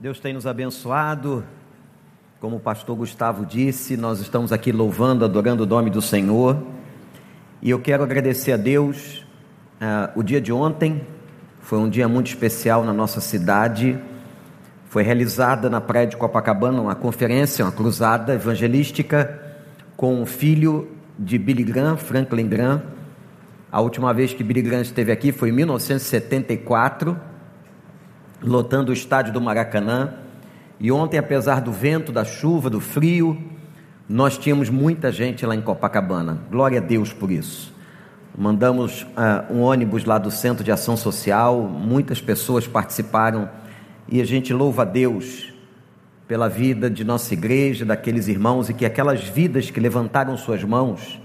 Deus tem nos abençoado. Como o pastor Gustavo disse, nós estamos aqui louvando, adorando o nome do Senhor. E eu quero agradecer a Deus. Uh, o dia de ontem foi um dia muito especial na nossa cidade. Foi realizada na praia de Copacabana uma conferência, uma cruzada evangelística com o filho de Billy Graham, Franklin Graham. A última vez que Billy Graham esteve aqui foi em 1974 lotando o estádio do Maracanã. E ontem, apesar do vento, da chuva, do frio, nós tínhamos muita gente lá em Copacabana. Glória a Deus por isso. Mandamos uh, um ônibus lá do Centro de Ação Social, muitas pessoas participaram e a gente louva a Deus pela vida de nossa igreja, daqueles irmãos e que aquelas vidas que levantaram suas mãos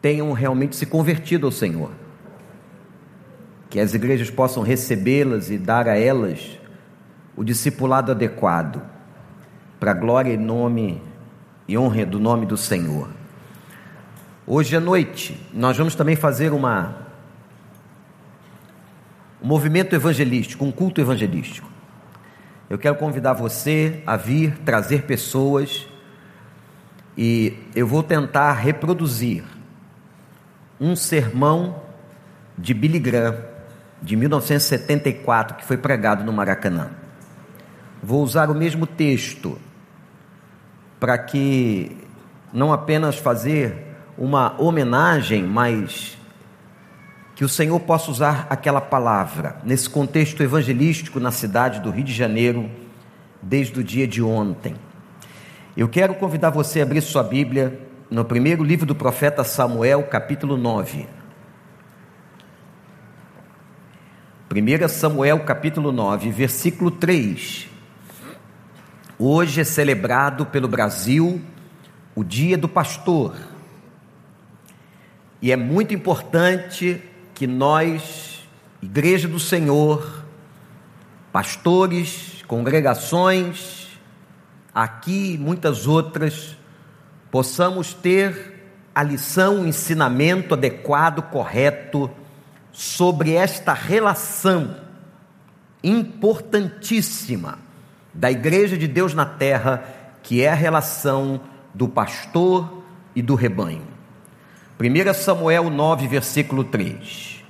tenham realmente se convertido ao Senhor que as igrejas possam recebê-las e dar a elas o discipulado adequado, para glória e nome e honra do nome do Senhor. Hoje à noite, nós vamos também fazer uma um movimento evangelístico, um culto evangelístico. Eu quero convidar você a vir trazer pessoas e eu vou tentar reproduzir um sermão de Billy Graham de 1974 que foi pregado no Maracanã. Vou usar o mesmo texto para que não apenas fazer uma homenagem, mas que o Senhor possa usar aquela palavra nesse contexto evangelístico na cidade do Rio de Janeiro desde o dia de ontem. Eu quero convidar você a abrir sua Bíblia no primeiro livro do profeta Samuel, capítulo 9. 1 Samuel capítulo 9, versículo 3. Hoje é celebrado pelo Brasil o Dia do Pastor. E é muito importante que nós, Igreja do Senhor, pastores, congregações, aqui e muitas outras, possamos ter a lição, o ensinamento adequado, correto, sobre esta relação importantíssima da Igreja de Deus na terra, que é a relação do pastor e do rebanho. 1 Samuel 9, versículo 3.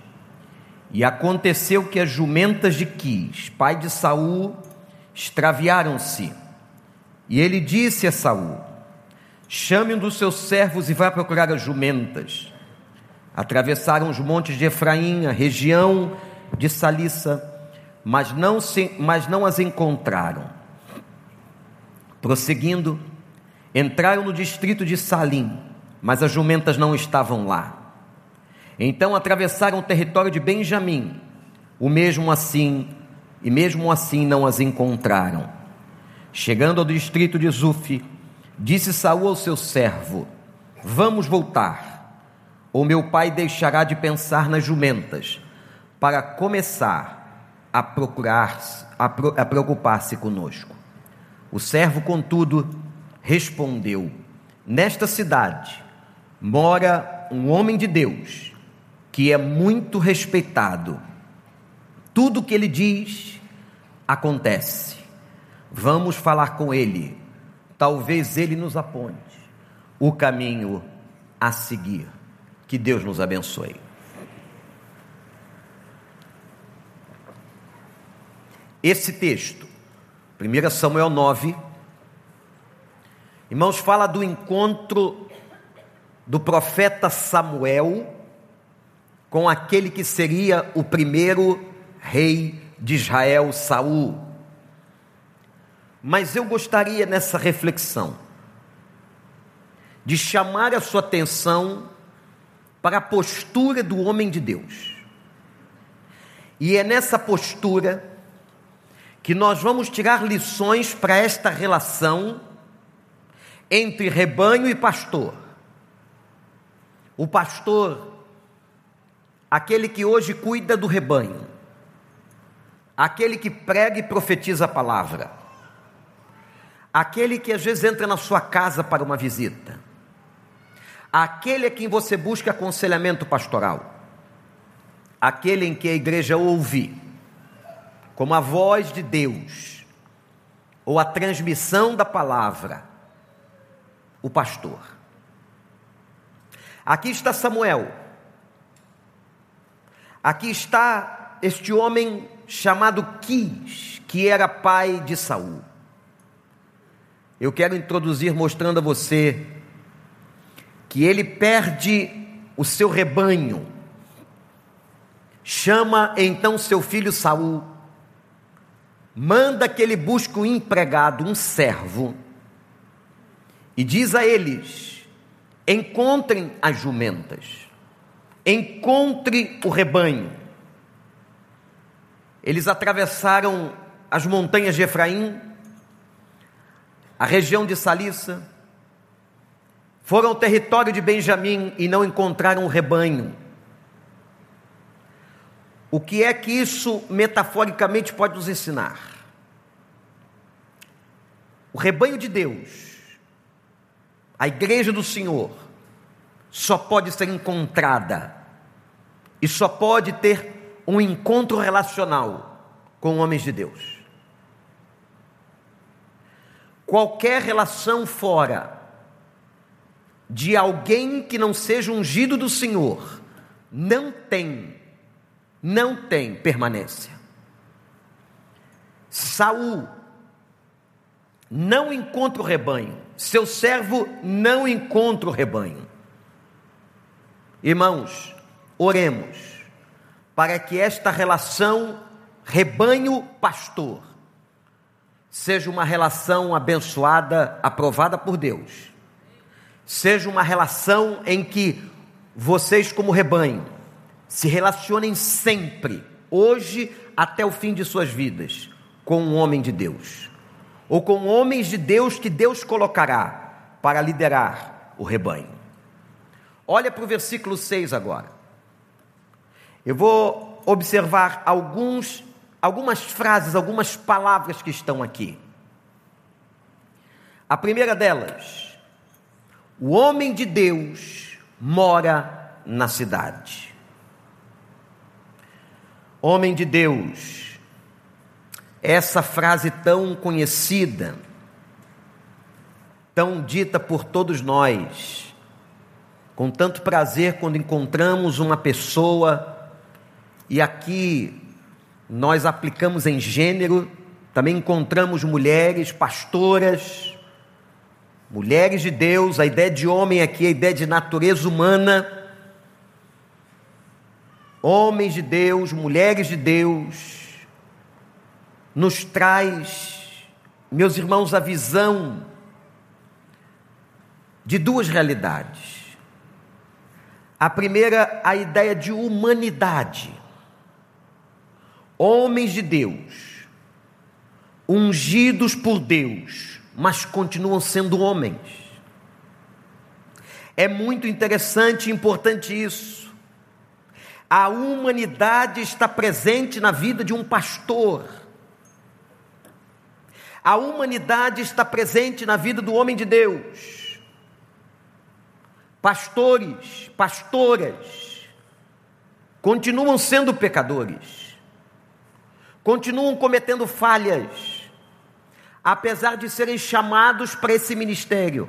E aconteceu que as jumentas de Quis, pai de Saul, extraviaram-se. E ele disse a Saul: Chame um dos seus servos e vá procurar as jumentas. Atravessaram os montes de Efraim, a região de Salissa, mas não, se, mas não as encontraram. Prosseguindo, entraram no distrito de Salim, mas as jumentas não estavam lá. Então atravessaram o território de Benjamim, o mesmo assim, e mesmo assim não as encontraram. Chegando ao distrito de Zuf, disse Saul ao seu servo: Vamos voltar ou meu pai deixará de pensar nas jumentas para começar a procurar a, a preocupar-se conosco. O servo, contudo, respondeu: Nesta cidade mora um homem de Deus que é muito respeitado. Tudo que ele diz acontece. Vamos falar com ele. Talvez ele nos aponte o caminho a seguir. Que Deus nos abençoe. Esse texto, 1 Samuel 9, irmãos, fala do encontro do profeta Samuel com aquele que seria o primeiro rei de Israel, Saul. Mas eu gostaria nessa reflexão de chamar a sua atenção para a postura do homem de Deus. E é nessa postura que nós vamos tirar lições para esta relação entre rebanho e pastor. O pastor, aquele que hoje cuida do rebanho, aquele que prega e profetiza a palavra, aquele que às vezes entra na sua casa para uma visita, aquele a quem você busca aconselhamento pastoral, aquele em que a igreja ouve, como a voz de Deus, ou a transmissão da palavra, o pastor. Aqui está Samuel. Aqui está este homem chamado Quis, que era pai de Saul. Eu quero introduzir mostrando a você que ele perde o seu rebanho. Chama então seu filho Saul, manda que ele busque um empregado, um servo, e diz a eles: encontrem as jumentas, encontre o rebanho. Eles atravessaram as montanhas de Efraim, a região de Salissa, foram ao território de Benjamim e não encontraram um rebanho. O que é que isso metaforicamente pode nos ensinar? O rebanho de Deus, a igreja do Senhor, só pode ser encontrada e só pode ter um encontro relacional com homens de Deus. Qualquer relação fora de alguém que não seja ungido do Senhor não tem, não tem permanência. Saul não encontra o rebanho, seu servo não encontra o rebanho. Irmãos, oremos para que esta relação rebanho-pastor seja uma relação abençoada, aprovada por Deus seja uma relação em que vocês, como rebanho, se relacionem sempre, hoje até o fim de suas vidas, com um homem de Deus, ou com homens de Deus que Deus colocará para liderar o rebanho. Olha para o versículo 6 agora. Eu vou observar alguns, algumas frases, algumas palavras que estão aqui. A primeira delas, o homem de Deus mora na cidade. Homem de Deus, essa frase tão conhecida, tão dita por todos nós, com tanto prazer quando encontramos uma pessoa, e aqui nós aplicamos em gênero, também encontramos mulheres, pastoras, Mulheres de Deus, a ideia de homem aqui, a ideia de natureza humana. Homens de Deus, mulheres de Deus, nos traz, meus irmãos, a visão de duas realidades. A primeira, a ideia de humanidade. Homens de Deus, ungidos por Deus, mas continuam sendo homens. É muito interessante e importante isso. A humanidade está presente na vida de um pastor. A humanidade está presente na vida do homem de Deus. Pastores, pastoras, continuam sendo pecadores, continuam cometendo falhas, apesar de serem chamados para esse ministério,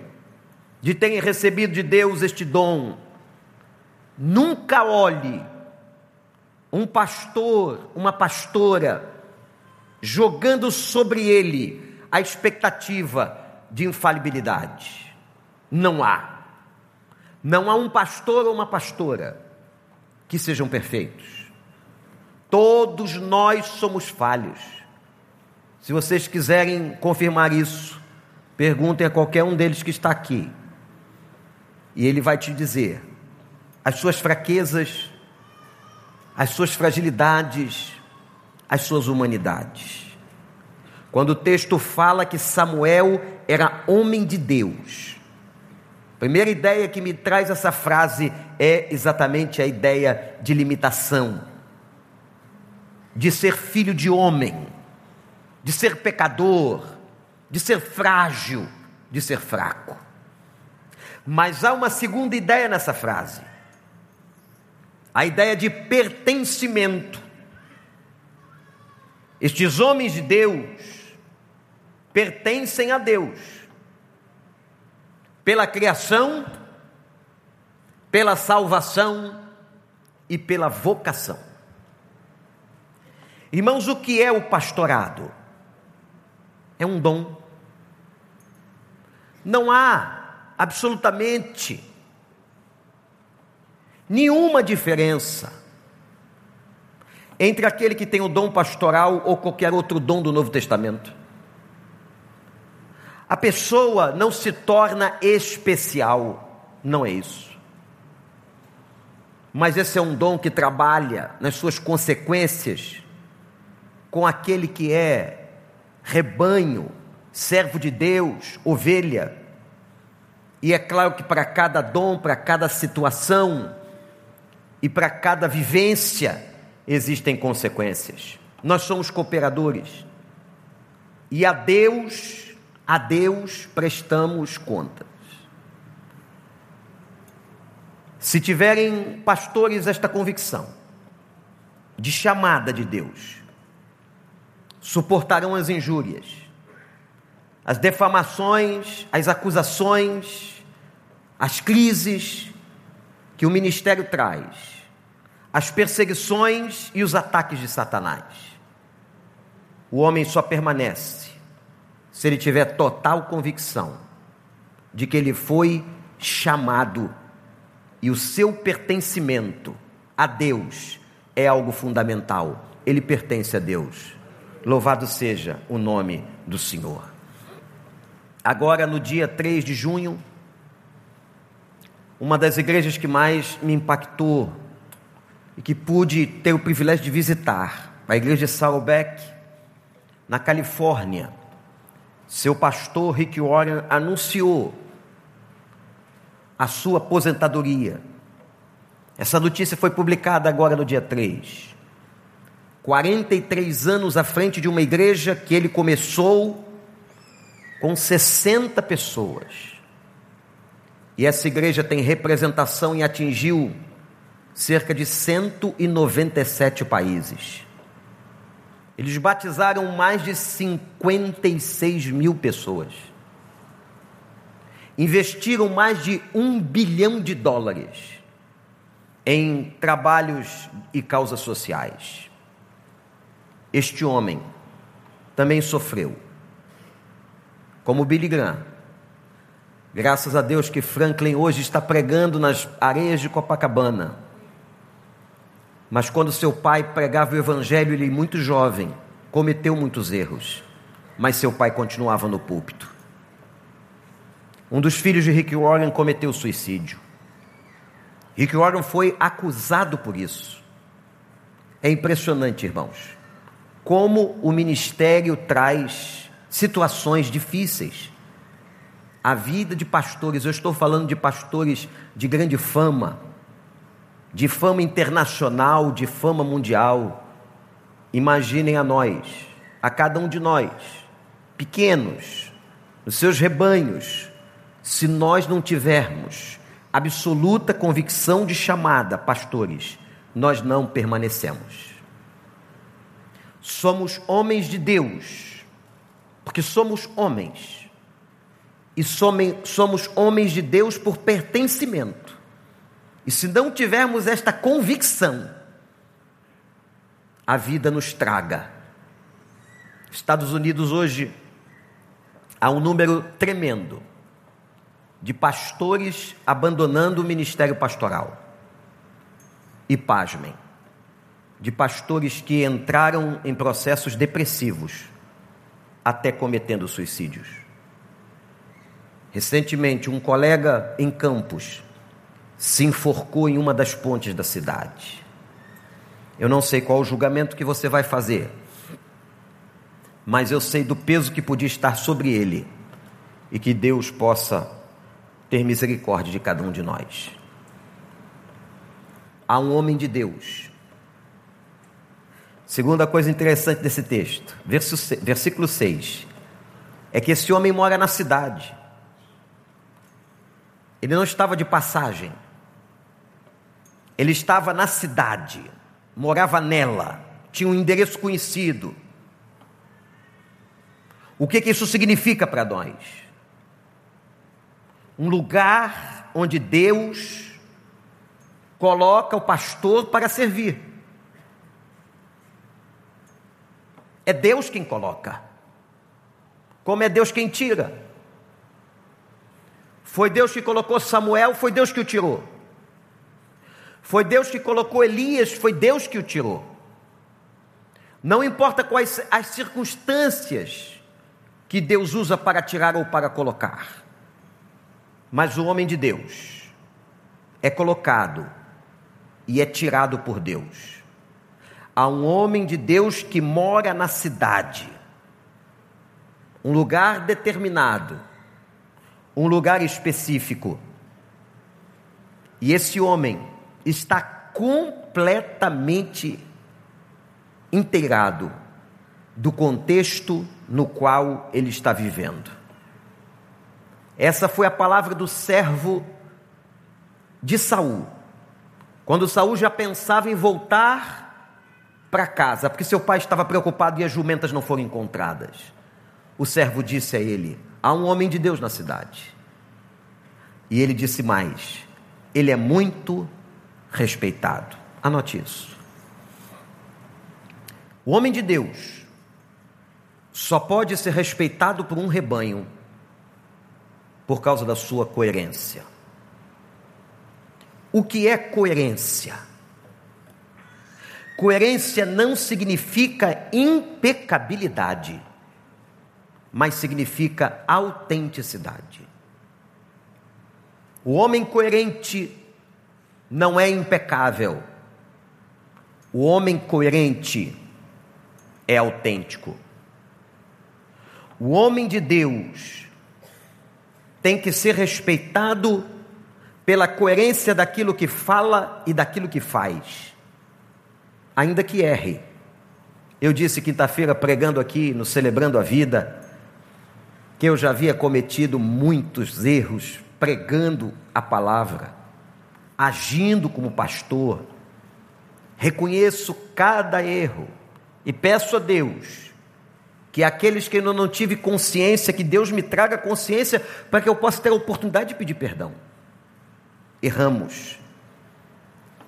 de terem recebido de Deus este dom, nunca olhe um pastor, uma pastora, jogando sobre ele a expectativa de infalibilidade. Não há. Não há um pastor ou uma pastora que sejam perfeitos. Todos nós somos falhos. Se vocês quiserem confirmar isso, perguntem a qualquer um deles que está aqui. E ele vai te dizer as suas fraquezas, as suas fragilidades, as suas humanidades. Quando o texto fala que Samuel era homem de Deus, a primeira ideia que me traz essa frase é exatamente a ideia de limitação, de ser filho de homem de ser pecador, de ser frágil, de ser fraco. Mas há uma segunda ideia nessa frase. A ideia de pertencimento. Estes homens de Deus pertencem a Deus, pela criação, pela salvação e pela vocação. Irmãos, o que é o pastorado? É um dom. Não há absolutamente nenhuma diferença entre aquele que tem o dom pastoral ou qualquer outro dom do Novo Testamento. A pessoa não se torna especial, não é isso. Mas esse é um dom que trabalha nas suas consequências com aquele que é rebanho, servo de Deus, ovelha. E é claro que para cada dom, para cada situação e para cada vivência existem consequências. Nós somos cooperadores. E a Deus, a Deus prestamos contas. Se tiverem pastores esta convicção de chamada de Deus, suportarão as injúrias, as defamações, as acusações, as crises que o ministério traz, as perseguições e os ataques de Satanás. O homem só permanece se ele tiver total convicção de que ele foi chamado e o seu pertencimento a Deus é algo fundamental. Ele pertence a Deus. Louvado seja o nome do Senhor. Agora, no dia 3 de junho, uma das igrejas que mais me impactou e que pude ter o privilégio de visitar, a igreja de Saddleback, na Califórnia. Seu pastor Rick Warren anunciou a sua aposentadoria. Essa notícia foi publicada agora no dia 3. 43 anos à frente de uma igreja que ele começou com 60 pessoas. E essa igreja tem representação e atingiu cerca de 197 países. Eles batizaram mais de 56 mil pessoas. Investiram mais de um bilhão de dólares em trabalhos e causas sociais. Este homem também sofreu, como Billy Graham. Graças a Deus que Franklin hoje está pregando nas areias de Copacabana. Mas quando seu pai pregava o evangelho, ele muito jovem, cometeu muitos erros, mas seu pai continuava no púlpito. Um dos filhos de Rick Warren cometeu suicídio. Rick Warren foi acusado por isso. É impressionante, irmãos como o ministério traz situações difíceis. A vida de pastores, eu estou falando de pastores de grande fama, de fama internacional, de fama mundial. Imaginem a nós, a cada um de nós, pequenos, nos seus rebanhos, se nós não tivermos absoluta convicção de chamada, pastores, nós não permanecemos somos homens de Deus, porque somos homens, e somos homens de Deus por pertencimento. E se não tivermos esta convicção, a vida nos traga. Estados Unidos hoje há um número tremendo de pastores abandonando o ministério pastoral. E pasmem, de pastores que entraram em processos depressivos, até cometendo suicídios. Recentemente, um colega em Campos se enforcou em uma das pontes da cidade. Eu não sei qual o julgamento que você vai fazer, mas eu sei do peso que podia estar sobre ele e que Deus possa ter misericórdia de cada um de nós. Há um homem de Deus Segunda coisa interessante desse texto, versículo 6, é que esse homem mora na cidade. Ele não estava de passagem. Ele estava na cidade, morava nela, tinha um endereço conhecido. O que, que isso significa para nós? Um lugar onde Deus coloca o pastor para servir. É Deus quem coloca, como é Deus quem tira. Foi Deus que colocou Samuel, foi Deus que o tirou. Foi Deus que colocou Elias, foi Deus que o tirou. Não importa quais as circunstâncias que Deus usa para tirar ou para colocar, mas o homem de Deus é colocado e é tirado por Deus. Há um homem de Deus que mora na cidade, um lugar determinado, um lugar específico. E esse homem está completamente inteirado do contexto no qual ele está vivendo. Essa foi a palavra do servo de Saul. Quando Saul já pensava em voltar para casa, porque seu pai estava preocupado e as jumentas não foram encontradas. O servo disse a ele: Há um homem de Deus na cidade. E ele disse mais: Ele é muito respeitado. Anote isso. O homem de Deus só pode ser respeitado por um rebanho por causa da sua coerência. O que é coerência? Coerência não significa impecabilidade, mas significa autenticidade. O homem coerente não é impecável. O homem coerente é autêntico. O homem de Deus tem que ser respeitado pela coerência daquilo que fala e daquilo que faz, ainda que erre. Eu disse quinta-feira, pregando aqui no Celebrando a Vida, que eu já havia cometido muitos erros pregando a palavra agindo como pastor, reconheço cada erro e peço a Deus que aqueles que eu não tive consciência, que Deus me traga consciência para que eu possa ter a oportunidade de pedir perdão. Erramos.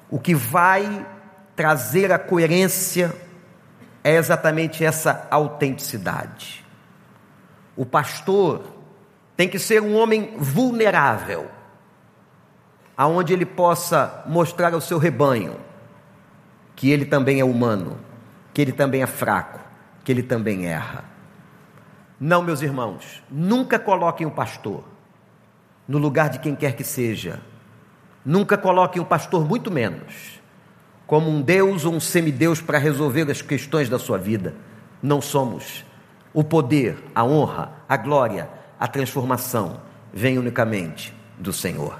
O que vai trazer a coerência é exatamente essa autenticidade. O pastor tem que ser um homem vulnerável aonde ele possa mostrar ao seu rebanho que ele também é humano, que ele também é fraco, que ele também erra. Não, meus irmãos, nunca coloquem o pastor no lugar de quem quer que seja. Nunca coloquem o pastor, muito menos, como um Deus ou um semideus para resolver as questões da sua vida. Não somos. O poder, a honra, a glória, a transformação vem unicamente do Senhor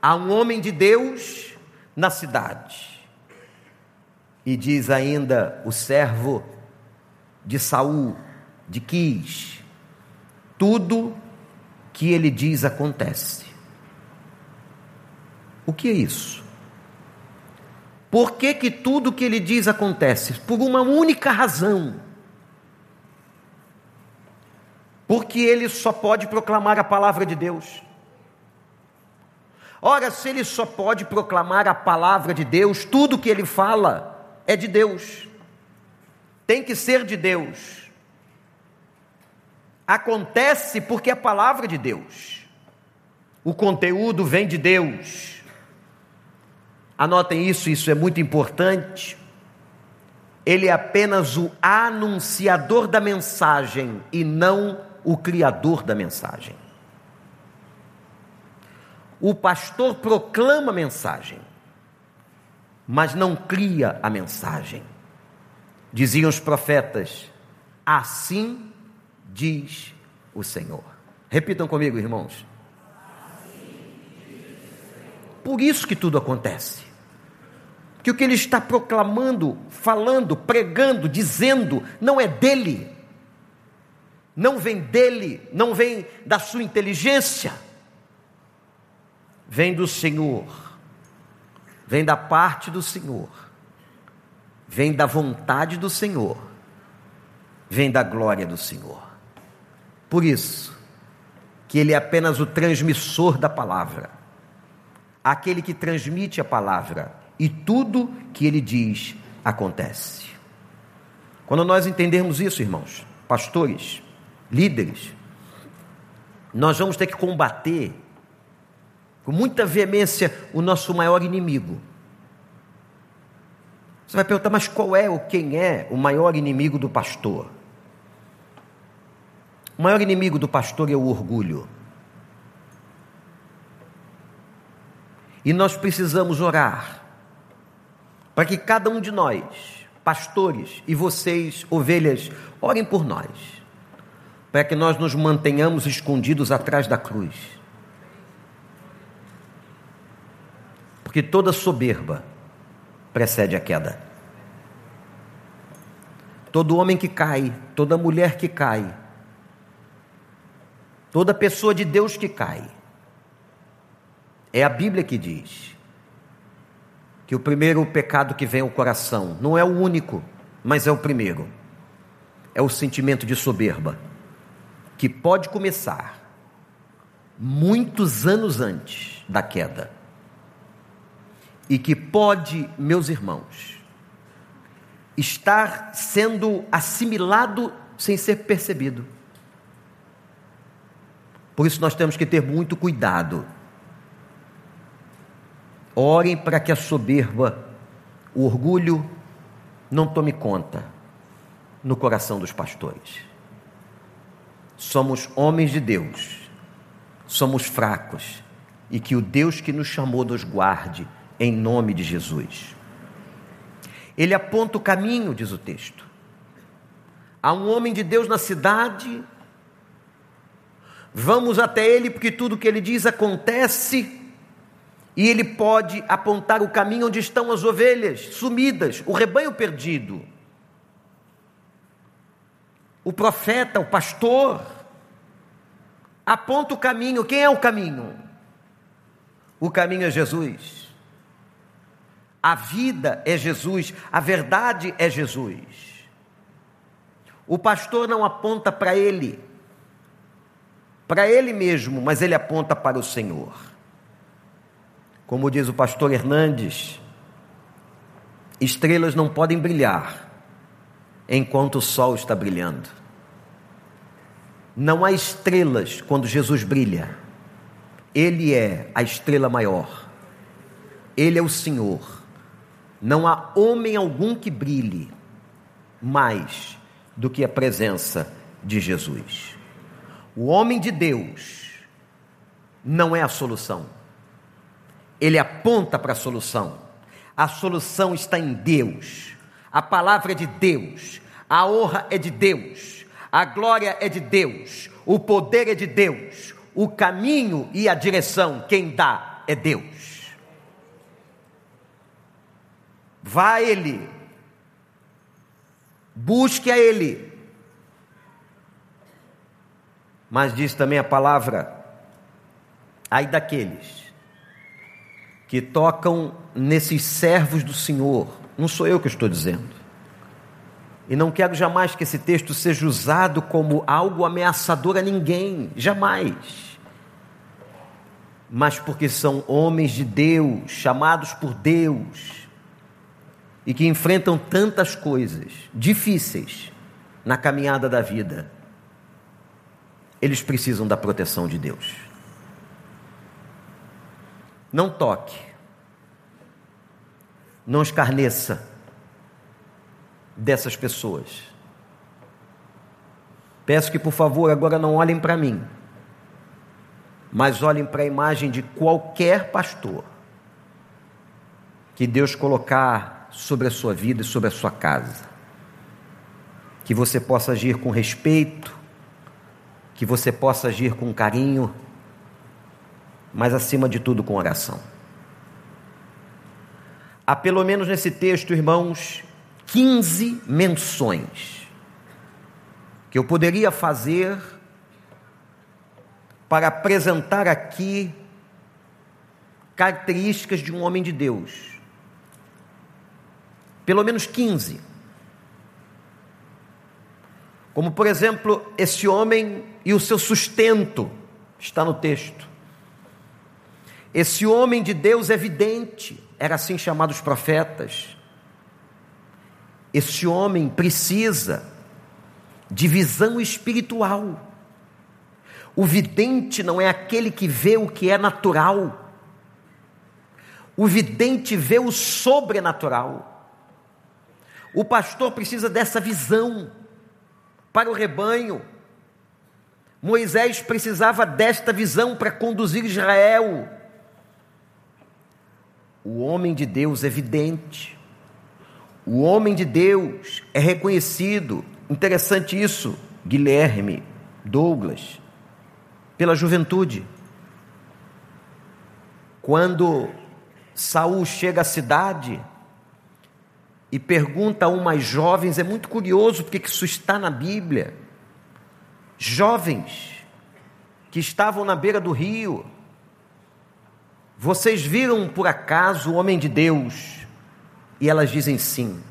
há um homem de Deus na cidade. E diz ainda o servo de Saul, de Quis, tudo que ele diz acontece. O que é isso? Por que, que tudo que ele diz acontece? Por uma única razão. Porque ele só pode proclamar a palavra de Deus. Ora, se ele só pode proclamar a palavra de Deus, tudo que ele fala é de Deus, tem que ser de Deus. Acontece porque é a palavra de Deus, o conteúdo vem de Deus. Anotem isso, isso é muito importante. Ele é apenas o anunciador da mensagem e não o criador da mensagem. O pastor proclama a mensagem, mas não cria a mensagem. Diziam os profetas: Assim diz o Senhor. Repitam comigo, irmãos. Por isso que tudo acontece. Que o que ele está proclamando, falando, pregando, dizendo, não é dele, não vem dele, não vem da sua inteligência. Vem do Senhor, vem da parte do Senhor, vem da vontade do Senhor. vem da glória do Senhor. Por isso, que ele é apenas o transmissor da palavra, aquele que transmite a palavra, e tudo que ele diz acontece. Quando nós entendermos isso, irmãos, pastores, líderes, nós vamos ter que combater com muita veemência o nosso maior inimigo. Você vai perguntar, mas qual é ou quem é o maior inimigo do pastor? O maior inimigo do pastor é o orgulho. E nós precisamos orar para que cada um de nós, pastores e vocês, ovelhas, orem por nós, para que nós nos mantenhamos escondidos atrás da cruz. Porque toda soberba precede a queda. Todo homem que cai, toda mulher que cai, Toda pessoa de Deus que cai. É a Bíblia que diz que o primeiro pecado que vem ao coração não é o único, mas é o primeiro. É o sentimento de soberba, que pode começar muitos anos antes da queda. E que pode, meus irmãos, estar sendo assimilado sem ser percebido. Por isso nós temos que ter muito cuidado. Orem para que a soberba, o orgulho, não tome conta no coração dos pastores. Somos homens de Deus, somos fracos, e que o Deus que nos chamou nos guarde, em nome de Jesus. Ele aponta o caminho, diz o texto. Há um homem de Deus na cidade Vamos até ele, porque tudo que ele diz acontece, e ele pode apontar o caminho onde estão as ovelhas sumidas, o rebanho perdido. O profeta, o pastor, aponta o caminho. Quem é o caminho? O caminho é Jesus. A vida é Jesus, a verdade é Jesus. O pastor não aponta para ele, para ele mesmo, mas ele aponta para o Senhor. Como diz o pastor Hernandes, estrelas não podem brilhar enquanto o sol está brilhando. Não há estrelas quando Jesus brilha. Ele é a estrela maior. Ele é o Senhor. Não há homem algum que brilhe mais do que a presença de Jesus. O homem de Deus não é a solução. Ele aponta para a solução. A solução está em Deus. A palavra é de Deus. A honra é de Deus. A glória é de Deus. O poder é de Deus. O caminho e a direção, quem dá é Deus. Vá a Ele. Busque a Ele mas diz também a palavra, ai daqueles que tocam nesses servos do Senhor, não sou eu que estou dizendo. E não quero jamais que esse texto seja usado como algo ameaçador a ninguém, jamais. Mas porque são homens de Deus, chamados por Deus, e que enfrentam tantas coisas difíceis na caminhada da vida eles precisam da proteção de Deus. Não toque, não escarneça dessas pessoas. Peço que, por favor, agora não olhem para mim, mas olhem para a imagem de qualquer pastor que Deus colocar sobre a sua vida e sobre a sua casa. Que você possa agir com respeito, que você possa agir com carinho, mas acima de tudo com oração. Há pelo menos nesse texto, irmãos, 15 menções que eu poderia fazer para apresentar aqui características de um homem de Deus. Pelo menos 15. Como, por exemplo, esse homem e o seu sustento, está no texto. Esse homem de Deus evidente, era assim chamados os profetas. Esse homem precisa de visão espiritual. O vidente não é aquele que vê o que é natural. O vidente vê o sobrenatural. O pastor precisa dessa visão para o rebanho. Moisés precisava desta visão para conduzir Israel. O homem de Deus é vidente. O homem de Deus é reconhecido. Interessante isso, Guilherme, Douglas, pela juventude. Quando Saul chega à cidade e pergunta a umas jovens, é muito curioso porque isso está na Bíblia. Jovens que estavam na beira do rio, vocês viram por acaso o homem de Deus? E elas dizem sim.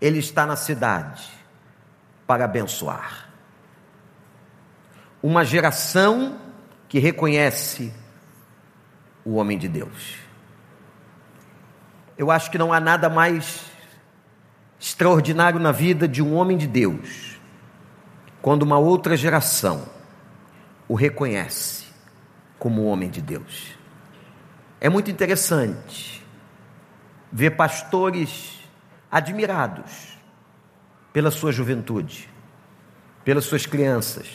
Ele está na cidade para abençoar. Uma geração que reconhece o homem de Deus. Eu acho que não há nada mais extraordinário na vida de um homem de Deus quando uma outra geração o reconhece como homem de Deus. É muito interessante ver pastores admirados pela sua juventude, pelas suas crianças,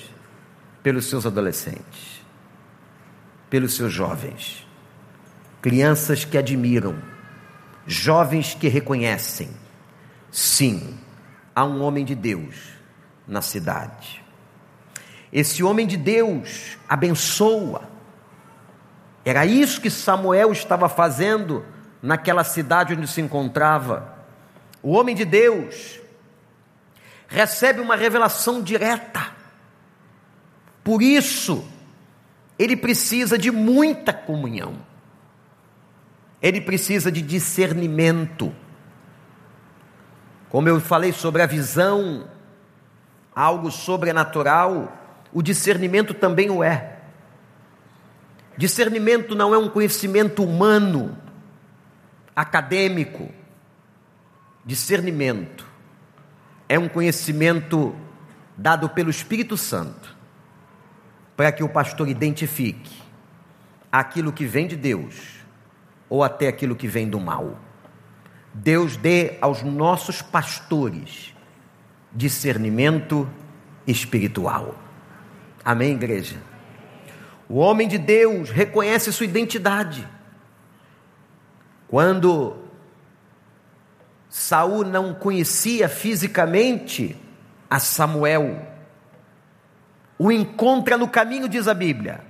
pelos seus adolescentes, pelos seus jovens. Crianças que admiram, jovens que reconhecem, sim, há um homem de Deus na cidade. Esse homem de Deus abençoa, era isso que Samuel estava fazendo naquela cidade onde se encontrava. O homem de Deus recebe uma revelação direta. Por isso, ele precisa de muita comunhão. Ele precisa de discernimento. Como eu falei sobre a visão, algo sobrenatural, o discernimento também o é. Discernimento não é um conhecimento humano, acadêmico. Discernimento é um conhecimento dado pelo Espírito Santo para que o pastor identifique aquilo que vem de Deus ou até aquilo que vem do mal. Deus dê aos nossos pastores discernimento espiritual. Amém, igreja? O homem de Deus reconhece sua identidade. Quando Saul não conhecia fisicamente a Samuel, o encontra no caminho, diz a Bíblia,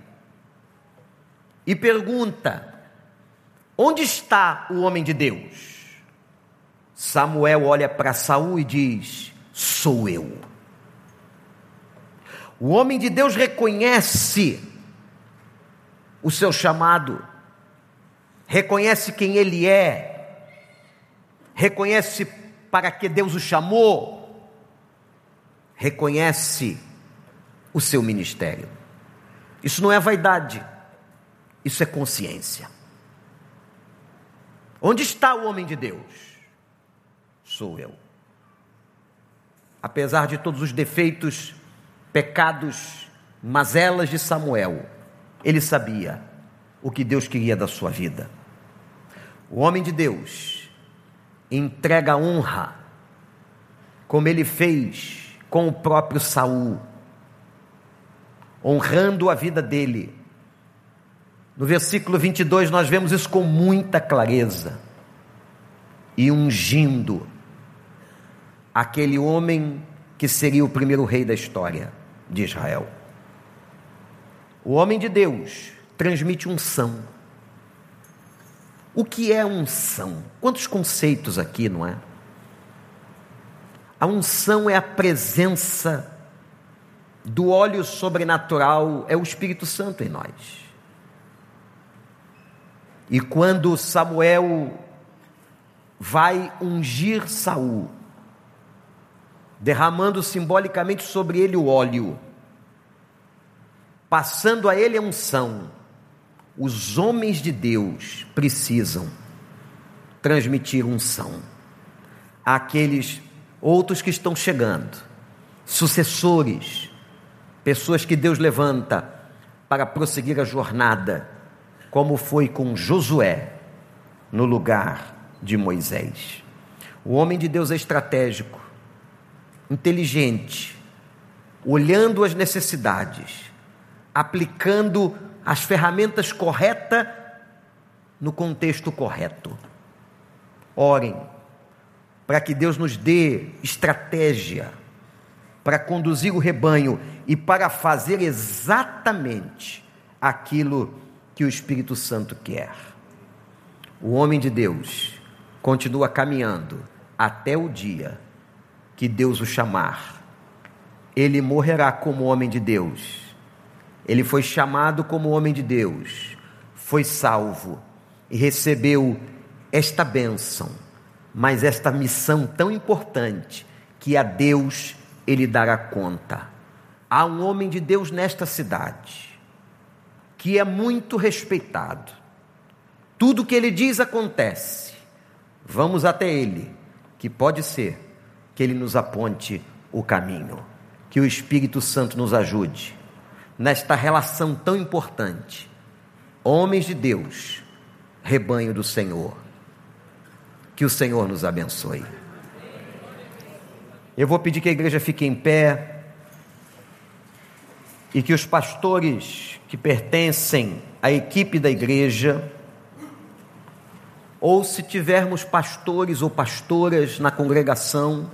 e pergunta: Onde está o homem de Deus? Samuel olha para Saul e diz: Sou eu. O homem de Deus reconhece o seu chamado, reconhece quem ele é, reconhece para que Deus o chamou, reconhece o seu ministério. Isso não é vaidade, isso é consciência. Onde está o homem de Deus? Sou eu. Apesar de todos os defeitos, pecados, mazelas de Samuel, ele sabia o que Deus queria da sua vida. O homem de Deus entrega honra, como ele fez com o próprio Saul, honrando a vida dele. No versículo 22 nós vemos isso com muita clareza. E ungindo aquele homem que seria o primeiro rei da história de Israel. O homem de Deus transmite unção. O que é unção? Quantos conceitos aqui, não é? A unção é a presença do óleo sobrenatural, é o Espírito Santo em nós. E quando Samuel vai ungir Saul, derramando simbolicamente sobre ele o óleo, passando a ele a unção. Os homens de Deus precisam transmitir unção àqueles outros que estão chegando, sucessores, pessoas que Deus levanta para prosseguir a jornada, como foi com Josué no lugar de Moisés. O homem de Deus é estratégico, inteligente, olhando as necessidades, aplicando as ferramentas corretas no contexto correto. Orem para que Deus nos dê estratégia para conduzir o rebanho e para fazer exatamente aquilo que o Espírito Santo quer. O homem de Deus continua caminhando até o dia que Deus o chamar. Ele morrerá como homem de Deus. Ele foi chamado como homem de Deus, foi salvo e recebeu esta bênção, mas esta missão tão importante que a Deus ele dará conta. Há um homem de Deus nesta cidade que é muito respeitado. Tudo que ele diz acontece. Vamos até ele, que pode ser que ele nos aponte o caminho. Que o Espírito Santo nos ajude nesta relação tão importante. Homens de Deus, rebanho do Senhor. Que o Senhor nos abençoe. Eu vou pedir que a igreja fique em pé e que os pastores que pertencem à equipe da igreja, ou se tivermos pastores ou pastoras na congregação,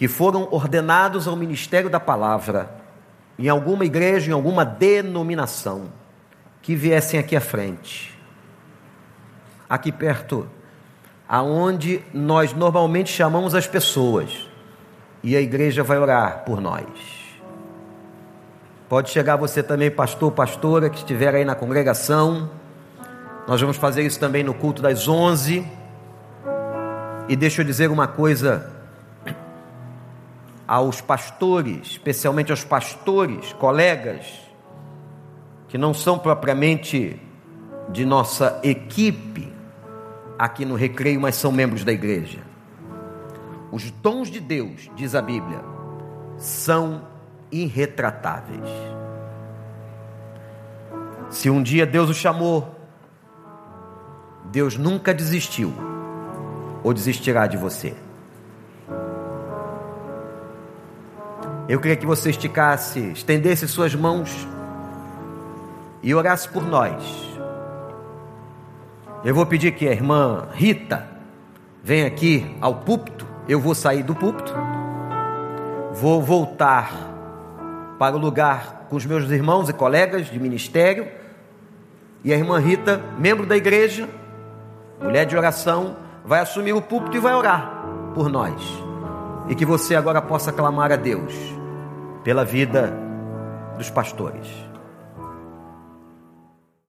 que foram ordenados ao ministério da palavra, em alguma igreja, em alguma denominação, que viessem aqui à frente, aqui perto aonde nós normalmente chamamos as pessoas e a igreja vai orar por nós. Pode chegar você também, pastor, pastora, que estiver aí na congregação. Nós vamos fazer isso também no culto das 11. E deixa eu dizer uma coisa aos pastores, especialmente aos pastores, colegas, que não são propriamente de nossa equipe, aqui no recreio, mas são membros da igreja. Os dons de Deus, diz a Bíblia, são irretratáveis. Se um dia Deus o chamou, Deus nunca desistiu ou desistirá de você. Eu queria que você esticasse, estendesse suas mãos e orasse por nós eu vou pedir que a irmã Rita venha aqui ao púlpito. Eu vou sair do púlpito, vou voltar para o lugar com os meus irmãos e colegas de ministério. E a irmã Rita, membro da igreja, mulher de oração, vai assumir o púlpito e vai orar por nós. E que você agora possa clamar a Deus pela vida dos pastores.